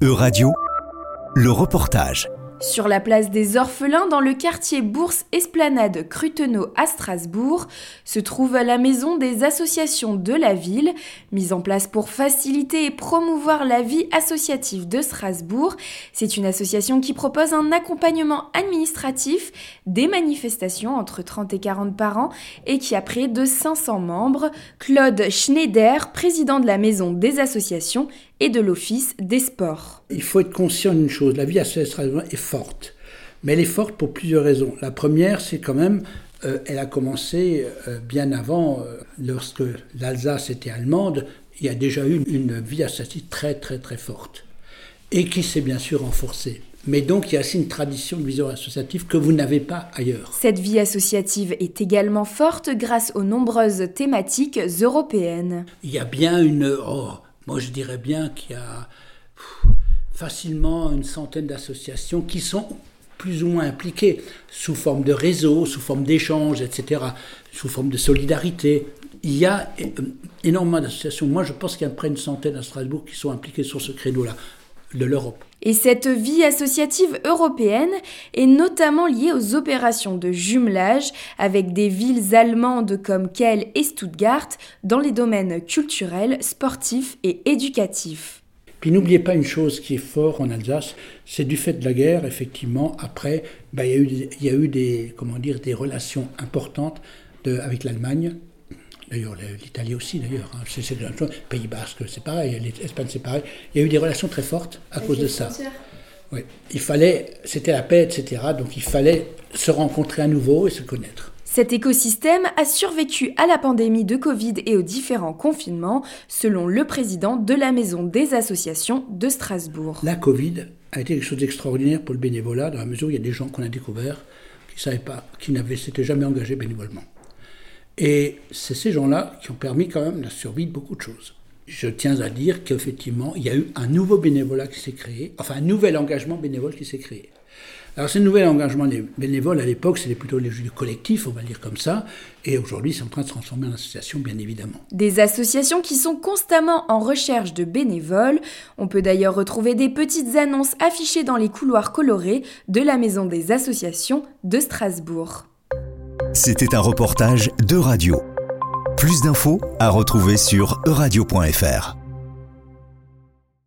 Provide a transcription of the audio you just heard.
E-Radio, le reportage. Sur la place des Orphelins, dans le quartier Bourse Esplanade Crutenot à Strasbourg, se trouve la maison des associations de la ville, mise en place pour faciliter et promouvoir la vie associative de Strasbourg. C'est une association qui propose un accompagnement administratif des manifestations entre 30 et 40 par an et qui a près de 500 membres. Claude Schneider, président de la maison des associations et de l'Office des sports. Il faut être conscient d'une chose, la vie associative est forte. Mais elle est forte pour plusieurs raisons. La première, c'est quand même, euh, elle a commencé euh, bien avant, euh, lorsque l'Alsace était allemande, il y a déjà eu une vie associative très très très forte. Et qui s'est bien sûr renforcée. Mais donc il y a aussi une tradition de vision associative que vous n'avez pas ailleurs. Cette vie associative est également forte grâce aux nombreuses thématiques européennes. Il y a bien une... Oh, moi, je dirais bien qu'il y a facilement une centaine d'associations qui sont plus ou moins impliquées sous forme de réseau, sous forme d'échanges, etc., sous forme de solidarité. Il y a euh, énormément d'associations. Moi, je pense qu'il y a près une centaine à Strasbourg qui sont impliquées sur ce créneau-là de l'Europe. Et cette vie associative européenne est notamment liée aux opérations de jumelage avec des villes allemandes comme Kiel et Stuttgart dans les domaines culturels, sportifs et éducatifs. Puis n'oubliez pas une chose qui est fort en Alsace, c'est du fait de la guerre, effectivement, après, bah, il, y a eu des, il y a eu des, comment dire, des relations importantes de, avec l'Allemagne, D'ailleurs, l'Italie aussi, d'ailleurs. Hein. C'est. Pays Basque, c'est pareil. L'Espagne, c'est pareil. Il y a eu des relations très fortes à cause de ça. Oui. Il fallait, c'était la paix, etc. Donc il fallait se rencontrer à nouveau et se connaître. Cet écosystème a survécu à la pandémie de Covid et aux différents confinements, selon le président de la Maison des associations de Strasbourg. La Covid a été quelque chose d'extraordinaire pour le bénévolat, dans la mesure où il y a des gens qu'on a découverts qui ne savaient pas, qui n'avaient s'étaient jamais engagés bénévolement. Et c'est ces gens-là qui ont permis quand même la survie de beaucoup de choses. Je tiens à dire qu'effectivement, il y a eu un nouveau bénévolat qui s'est créé, enfin un nouvel engagement bénévole qui s'est créé. Alors ce nouvel engagement bénévole, à l'époque, c'était plutôt les jeux collectifs, on va dire comme ça, et aujourd'hui c'est en train de se transformer en association, bien évidemment. Des associations qui sont constamment en recherche de bénévoles. On peut d'ailleurs retrouver des petites annonces affichées dans les couloirs colorés de la Maison des associations de Strasbourg. C'était un reportage de radio. Plus d'infos à retrouver sur euradio.fr.